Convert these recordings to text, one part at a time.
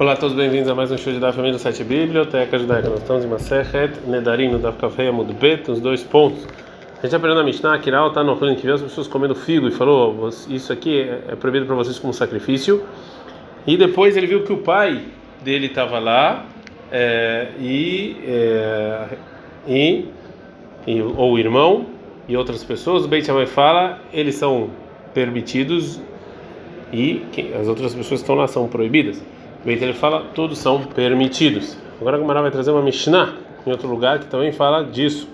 Olá a todos, bem-vindos a mais um show de da família do site Biblioteca Judaica. Nós estamos em Masechet Nedarim, no Daf Kafei Amud os dois pontos. A gente aprendeu na Mishnah Raul está no que viu as pessoas comendo figo e falou: Isso aqui é proibido para vocês como sacrifício. E depois ele viu que o pai dele estava lá é, e, é, e, e, ou o irmão e outras pessoas. O Beit Shammai fala: eles são permitidos e as outras pessoas que estão lá são proibidas. Beit ele fala, todos são permitidos. Agora a Gemara vai trazer uma Mishnah em outro lugar que também fala disso,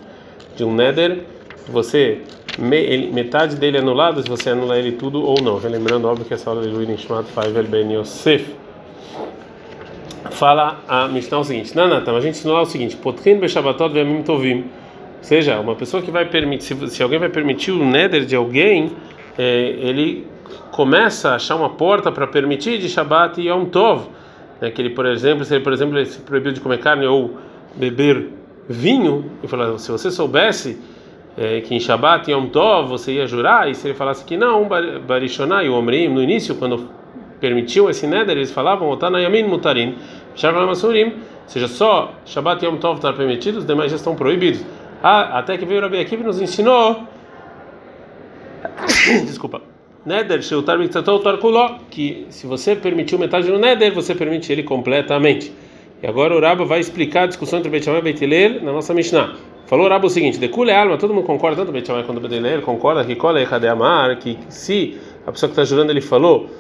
de um Neder, você metade dele é anulado se você anula ele tudo ou não. Lembrando, óbvio que essa aula de Luiz Nishmat Faivel Ben Yosef. Fala a Mishnah o seguinte: Nanata, a gente lá o seguinte: Potrin Beshabatot Vemim Tovim. Ou seja, uma pessoa que vai permitir, se, alguém vai permitir o Neder de alguém, é, ele começa a achar uma porta para permitir de Shabat e Yom Tov, né, que ele, por exemplo, se ele, por exemplo, ele se proibiu de comer carne ou beber vinho, e falou, se você soubesse é, que em Shabat e Yom Tov você ia jurar, e se ele falasse que não, Barishonai, o Omrim, no início, quando permitiu esse neder, eles falavam, Otanayamin Mutarin, Sharmasurim, ou seja, só Shabat e Yom Tov estão permitidos, os demais já estão proibidos. Ah, até que veio o Rabi Akiva e nos ensinou, desculpa, Neder, Sheutar Miktatou Tarkuló, que se você permitiu metade do Neder, você permite ele completamente. E agora o Rabo vai explicar a discussão entre Beit Shammai e Beit Hillel na nossa Mishnah. Falou o Rabo o seguinte: Decule alma, todo mundo concorda, tanto Beit Shammai quanto Beit Hillel concorda que Kole Amar, que se a pessoa que está jurando ele falou,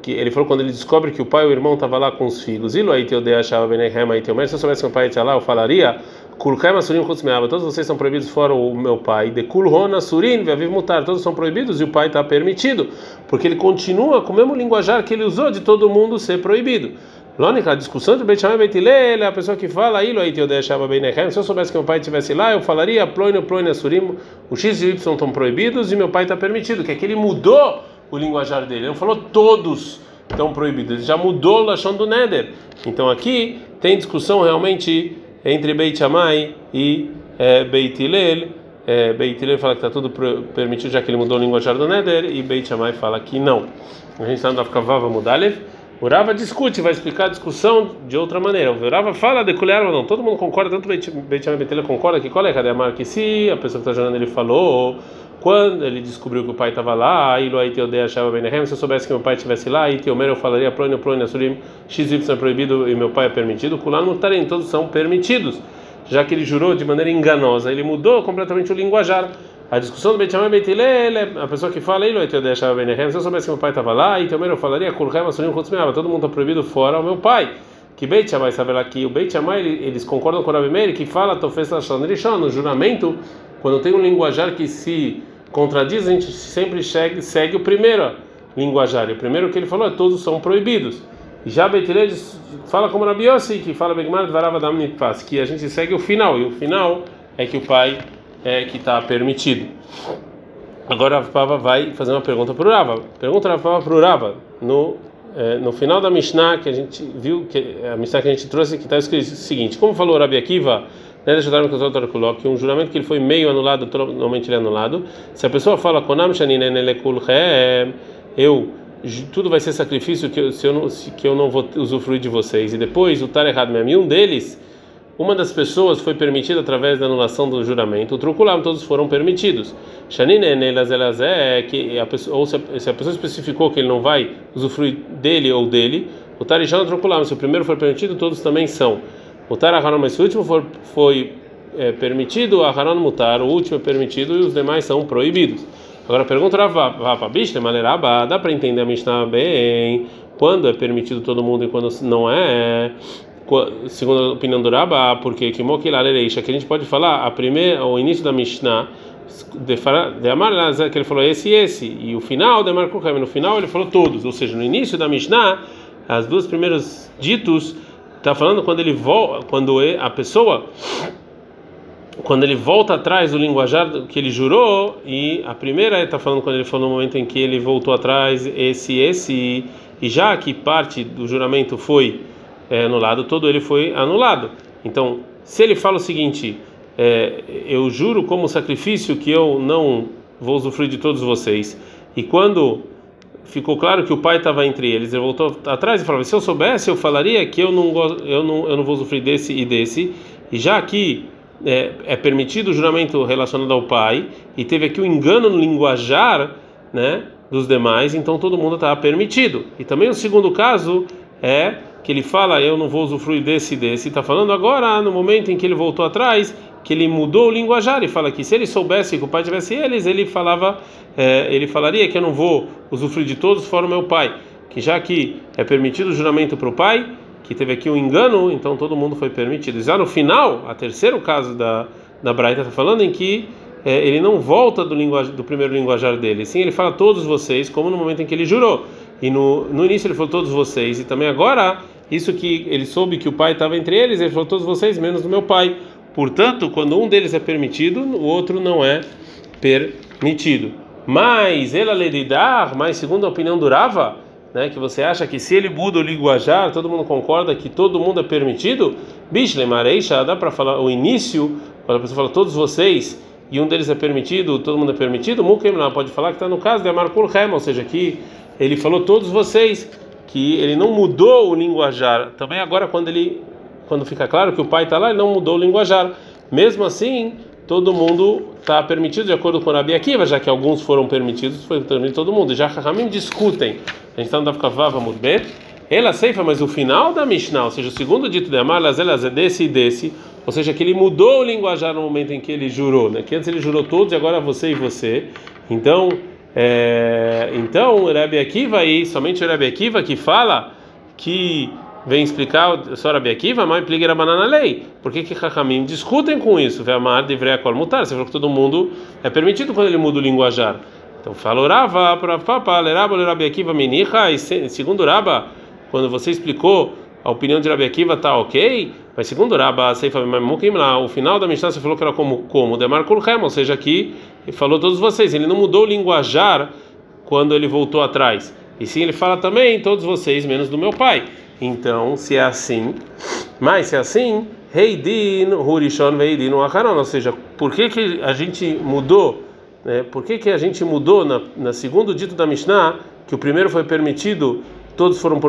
que ele falou quando ele descobre que o pai e o irmão estavam lá com os filhos, e aí teu achava Benehem, aí teu se eu soubesse que o pai estava lá, eu falaria Kulkai Masurim Kutzmeava, todos vocês são proibidos fora o meu pai. De Kulhona Surin, Viaviv Mutar, todos são proibidos e o pai está permitido, porque ele continua com o mesmo linguajar que ele usou de todo mundo ser proibido. Lônica, a discussão entre Beit Shammai e Beit a pessoa que fala aí, aí deixava bem Se eu soubesse que meu pai estivesse lá, eu falaria Ploino, Ploino, Surim, o X e o Y estão proibidos e meu pai está permitido, que é que ele mudou o linguajar dele. Ele não falou todos estão proibidos, ele já mudou o lachão do Neder. Então aqui tem discussão realmente entre Beit Shammai e é, Beit Hillel. É, Beit Hillel fala que está tudo permitido já que ele mudou o linguajar do Neder e Beit Shammai fala que não. A gente está no Afkavava Mudalev. O Rava discute, vai explicar a discussão de outra maneira. O Rava fala de colher não. Todo mundo concorda, tanto Beit Shammai e Beit Hillel concorda que qual é a marca que se a pessoa que está jogando ele falou quando ele descobriu que o pai estava lá, aí lo aí teodei achava bem se eu soubesse que meu pai estivesse lá, aí eu falaria proino proino surim xy é proibido e meu pai é permitido, kulan mutarem, todos são permitidos. Já que ele jurou de maneira enganosa, ele mudou completamente o linguajar. A discussão do Beit Beit Hillel, a pessoa que fala, ele achava bem se eu soubesse que meu pai estava lá, teomer eu falaria todo mundo está proibido fora o meu pai. Que Beit Shammai sabe lá que o Beit Shammai eles concordam com o Rabi Meir que fala no juramento quando tem um linguajar que se contradiz, a gente sempre segue, segue o primeiro linguajar. E o primeiro que ele falou é todos são proibidos. Já Betilei fala como Rabi Yossi, que fala Begmar que a gente segue o final. E o final é que o pai é que está permitido. Agora a Pava vai fazer uma pergunta para o Rava. Pergunta a Pava para o Rava. No, é, no final da Mishnah que a gente viu, que, a Mishnah que a gente trouxe, que está escrito o seguinte: Como falou Rabi Akiva que um juramento que ele foi meio anulado, normalmente ele é anulado. Se a pessoa fala Konam eu tudo vai ser sacrifício que eu, se eu não, se, que eu não vou usufruir de vocês. E depois o tar errado mesmo. um deles, uma das pessoas foi permitida através da anulação do juramento. O truculam todos foram permitidos. que a pessoa, ou se a, se a pessoa especificou que ele não vai usufruir dele ou dele, o tarijão truculam. Se o primeiro for permitido, todos também são. Mutar Aharon, mas se o último for, foi é, permitido, Aharon mutar, o último é permitido e os demais são proibidos. Agora pergunta Rava, bicho, maleraba, dá para entender a Mishnah bem quando é permitido todo mundo e quando não é? Segundo a opinião do Raba, porque que mokilareisha, que a gente pode falar a primeira, o início da Mishnah de, de Amar que ele falou esse e esse, e o final de Amar no final ele falou todos, ou seja, no início da Mishnah, as duas primeiros ditos Está falando quando ele volta, quando a pessoa quando ele volta atrás do linguajar que ele jurou e a primeira está falando quando ele falou no momento em que ele voltou atrás esse esse e já que parte do juramento foi é, anulado todo ele foi anulado. Então se ele fala o seguinte é, eu juro como sacrifício que eu não vou usufruir de todos vocês. E quando ficou claro que o pai estava entre eles, ele voltou atrás e falou: se eu soubesse, eu falaria que eu não, eu não, eu não vou sofrer desse e desse, e já que é, é permitido o juramento relacionado ao pai, e teve aqui o um engano no linguajar, né, dos demais, então todo mundo estava permitido. E também o segundo caso é que ele fala, eu não vou usufruir desse e desse, está falando agora, no momento em que ele voltou atrás, que ele mudou o linguajar e fala que se ele soubesse que o pai tivesse eles, ele falava, é, ele falaria que eu não vou usufruir de todos fora o meu pai, que já que é permitido o juramento para o pai, que teve aqui um engano, então todo mundo foi permitido. Já no final, a terceiro caso da da Braita está falando em que é, ele não volta do, linguajar, do primeiro linguajar dele, sim, ele fala todos vocês, como no momento em que ele jurou. E no, no início ele falou todos vocês, e também agora, isso que ele soube que o pai estava entre eles, ele falou todos vocês, menos do meu pai. Portanto, quando um deles é permitido, o outro não é permitido. Mas ele ledidar, mas segundo a opinião do Rava, né, que você acha que se ele muda o linguajar, todo mundo concorda que todo mundo é permitido? Bishle Mareisha, dá para falar o início, quando a pessoa fala todos vocês, e um deles é permitido, todo mundo é permitido, Mukim lá pode falar que está no caso de Amarkul Hem, ou seja, que ele falou todos vocês, que ele não mudou o linguajar. Também agora quando ele quando fica claro que o pai está lá, ele não mudou o linguajar. Mesmo assim, todo mundo está permitido de acordo com a Rabi Akiva, já que alguns foram permitidos, foi permitido todo mundo. Já Rahamim discutem. A gente está no Dafkavava Mudbet. Ela ceifa, mas o final da Mishnah, ou seja, o segundo dito de Amar, é desse e desse, ou seja, que ele mudou o linguajar no momento em que ele jurou, né? Que antes ele jurou todos e agora você e você. Então, é, então Rebbe Akiva aí, somente Rebbe Akiva que fala que vem explicar só Rebbe Akiva, mas implica a banana lei. Por que que Hakamim discutem com isso? Vê amar deveria mutar. Você falou que todo mundo é permitido quando ele muda o linguajar. Então falou Rava Papa, Leraba, Rebbe Akiva menicha, e segundo Raba, quando você explicou a opinião de Rabi Akiva tá ok, mas segundo Rabba o final da Mishnah você falou que era como como Demar Kulchem, ou seja, aqui falou todos vocês, ele não mudou o linguajar quando ele voltou atrás. E sim, ele fala também todos vocês menos do meu pai. Então, se é assim, mas se é assim, Heidin Hurishon Veidin Acharon, ou seja, por que que a gente mudou, né? Por que que a gente mudou na, na segundo dito da Mishnah que o primeiro foi permitido todos foram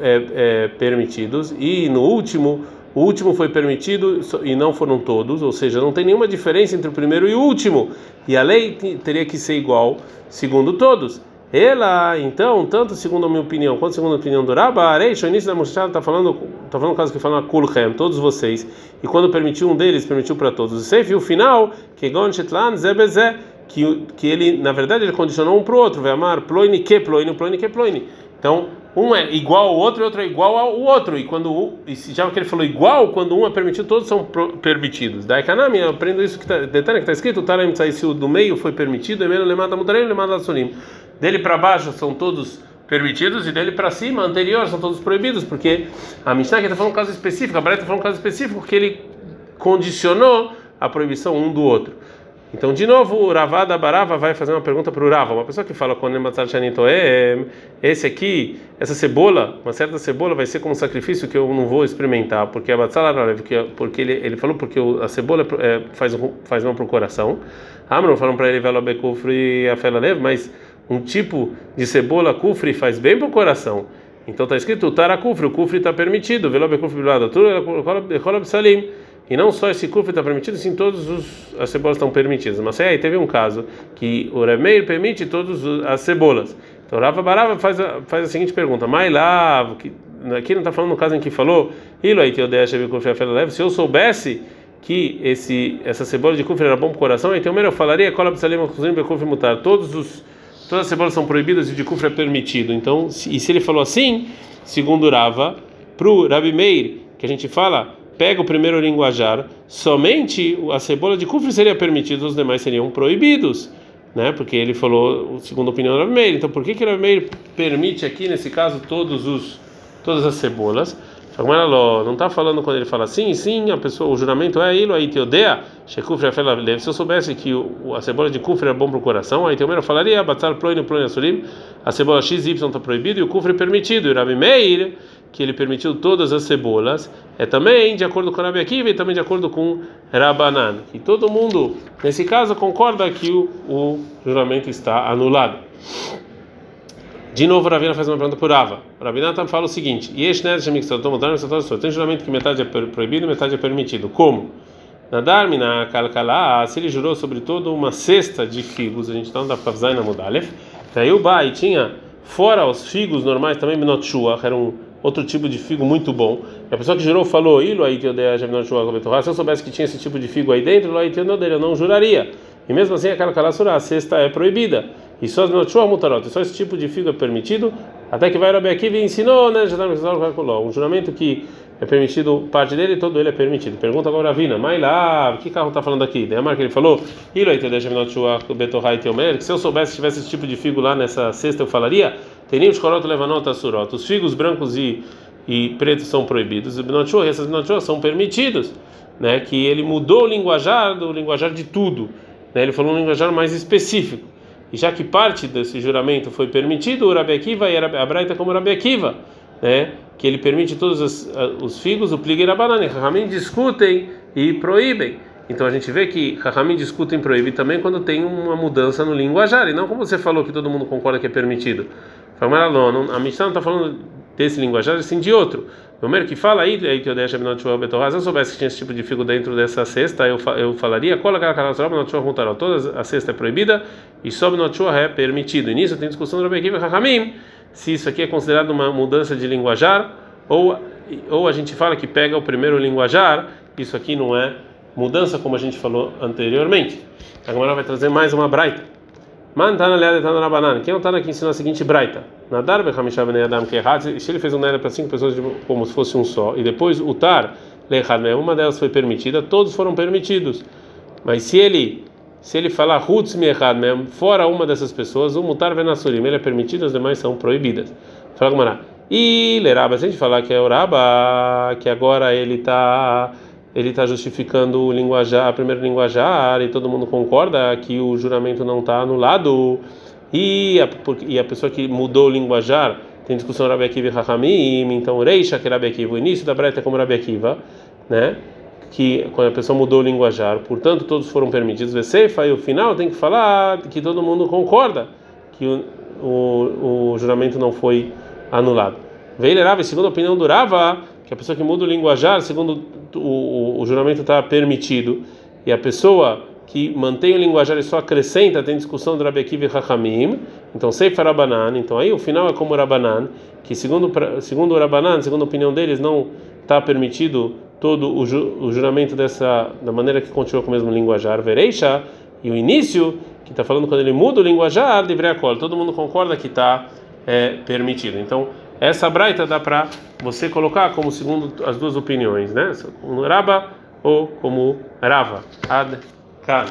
é, é, permitidos e no último o último foi permitido e não foram todos, ou seja, não tem nenhuma diferença entre o primeiro e o último. E a lei teria que ser igual segundo todos. Ela, então, tanto segundo a minha opinião quanto segundo a opinião do Rabba, Areish, o início da Moshe está falando, está falando caso que fala Kulchem, todos vocês. E quando permitiu um deles, permitiu para todos. E o final, que Gon Zebezé, que que ele, na verdade, ele condicionou um para o outro, vai amar ploini que ploini, ploini que ploini. Então, um é igual ao outro e outro é igual ao outro. E quando e já que ele falou igual, quando um é permitido, todos são permitidos. Da Ekanami, eu aprendo isso que está detalhe que está escrito, o Taram se do meio foi permitido, Emelo Lemada Mutarem, Lemada Sunim. Dele para baixo são todos permitidos e dele para cima, anterior, são todos proibidos, porque a Mishnah está falando um caso específico, a Breta está falando um caso específico que ele condicionou a proibição um do outro. Então, de novo, o Ravada Barava vai fazer uma pergunta para o Rava. Uma pessoa que fala com esse aqui, essa cebola, uma certa cebola vai ser como um sacrifício que eu não vou experimentar, porque a porque, porque ele, ele falou porque a cebola é, faz, faz mal para o coração. Amron falando para ele, Velobekufri Afela mas um tipo de cebola kufri faz bem para o coração. Então está escrito Tara kufri, o kufri está permitido, Velobekufri Bilada, Tudo Salim. E não só esse kuf está permitido, sim todos os as cebolas estão permitidas. Mas aí teve um caso que o Remeir permite todas as cebolas. Então Rafa Barava faz a, faz a seguinte pergunta: Mailav, que aqui não está falando no caso em que falou, se eu soubesse que esse essa cebola de kufr era bom para o coração, então eu falaria mutar. Todos os todas as cebolas são proibidas e de kufr é permitido. Então, e se ele falou assim, segundo Rava, o Rabi Meir, que a gente fala pega o primeiro linguajar, somente a cebola de kufre seria permitida, os demais seriam proibidos, né? Porque ele falou, segundo a opinião do Rav Então, por que que o Rav permite aqui nesse caso todos os todas as cebolas? Não está falando quando ele fala sim, sim, a pessoa, o juramento é ilo, aí te odeia, se eu soubesse que o, a cebola de kufre é bom para o coração, aí Teomer falaria, batar ploino, ploino, a cebola XY está proibido e o kufre é permitido, e Rabi Meir, que ele permitiu todas as cebolas, é também de acordo com Rabi Akiva e também de acordo com Rabanan, que todo mundo, nesse caso, concorda que o, o juramento está anulado. De novo, Ravina faz uma pergunta por Ava. Rabinatan fala o seguinte: tem juramento que metade é proibido e metade é permitido. Como? Nadar na kalkala, se ele jurou sobre todo uma cesta de figos, a gente está no Pavzai na Mudalef, aí o Bai tinha, fora os figos normais, também Minotshua, era um outro tipo de figo muito bom. E a pessoa que jurou falou: Ilo aí a se eu soubesse que tinha esse tipo de figo aí dentro, eu não juraria. E mesmo assim, aquela calassura, a cesta é proibida. E só só esse tipo de figo é permitido, até que vai Rabi Akiva ensinou, né, um juramento que é permitido, parte dele, todo ele é permitido. Pergunta agora a Vina, mas lá, que carro está falando aqui? Daí a marca ele falou, que se eu soubesse que tivesse esse tipo de figo lá nessa cesta, eu falaria, teríamos coroto levanota surot, os figos brancos e, e pretos são proibidos, e essas binochua são permitidos, né, que ele mudou o linguajar do linguajar de tudo, né, ele falou um linguajar mais específico. E já que parte desse juramento foi permitido, o Rabi e a Braita como Rabi Akiva, né? Que ele permite todos os, os figos, o pligue e banana. Rahamim discutem e proíbem. Então a gente vê que Rahamim discutem e proíbem também quando tem uma mudança no linguajar, e não como você falou que todo mundo concorda que é permitido. A Mishnah não está falando desse linguajar, sim de outro. O Mer que fala aí, que eu deixo a se eu soubesse que tinha esse tipo de figo dentro dessa cesta, eu, eu falaria, toda a cesta é proibida e Benotua é permitido. E nisso tem discussão do Rabbi Akiva Hakamim, se isso aqui é considerado uma mudança de linguajar, ou, ou a gente fala que pega o primeiro linguajar, isso aqui não é mudança, como a gente falou anteriormente. Agora vai trazer mais uma braita. Mantana leada tá na banana. Quem é o Tana que ensina a seguinte braita? Nadar bechamishav adam errado. Se ele fez um neda para cinco pessoas como se fosse um só, e depois o tar lechad uma delas foi permitida, todos foram permitidos. Mas se ele se ele falar Hutz Mechad mesmo, fora uma dessas pessoas, o mutar venasurim, ele é permitido, as demais são proibidas. Fala Gumará. E Leraba, se a gente falar que é o Raba, que agora ele está ele está justificando o linguajar, o primeiro linguajar, e todo mundo concorda que o juramento não está anulado, e a, e a pessoa que mudou o linguajar, tem discussão Rabi Akiva e Hakamim, então Reisha, que é Rabi Akiva, o início da breta é como Rabi Akiva, né? Que quando a pessoa mudou o linguajar, portanto todos foram permitidos Veseifa, e o final tem que falar que todo mundo concorda que o, o, o juramento não foi anulado. Veio Rava, segundo a opinião do Rava, que a pessoa que muda o linguajar, segundo o, o, o juramento está permitido, e a pessoa que mantém o linguajar e só acrescenta, tem discussão do Rabi Akiva e Hachamim, então Seifa Rabanan, então aí o final é como Rabanan, que segundo, segundo o Rabanan, segundo a opinião deles, não está permitido todo o, ju, o, juramento dessa, da maneira que continua com o mesmo linguajar, Vereisha, e o início, que está falando quando ele muda o linguajar, livre a cola, todo mundo concorda que está é, permitido. Então, essa braita dá para você colocar como segundo as duas opiniões, né? Como Raba ou como Rava. Ad Kan.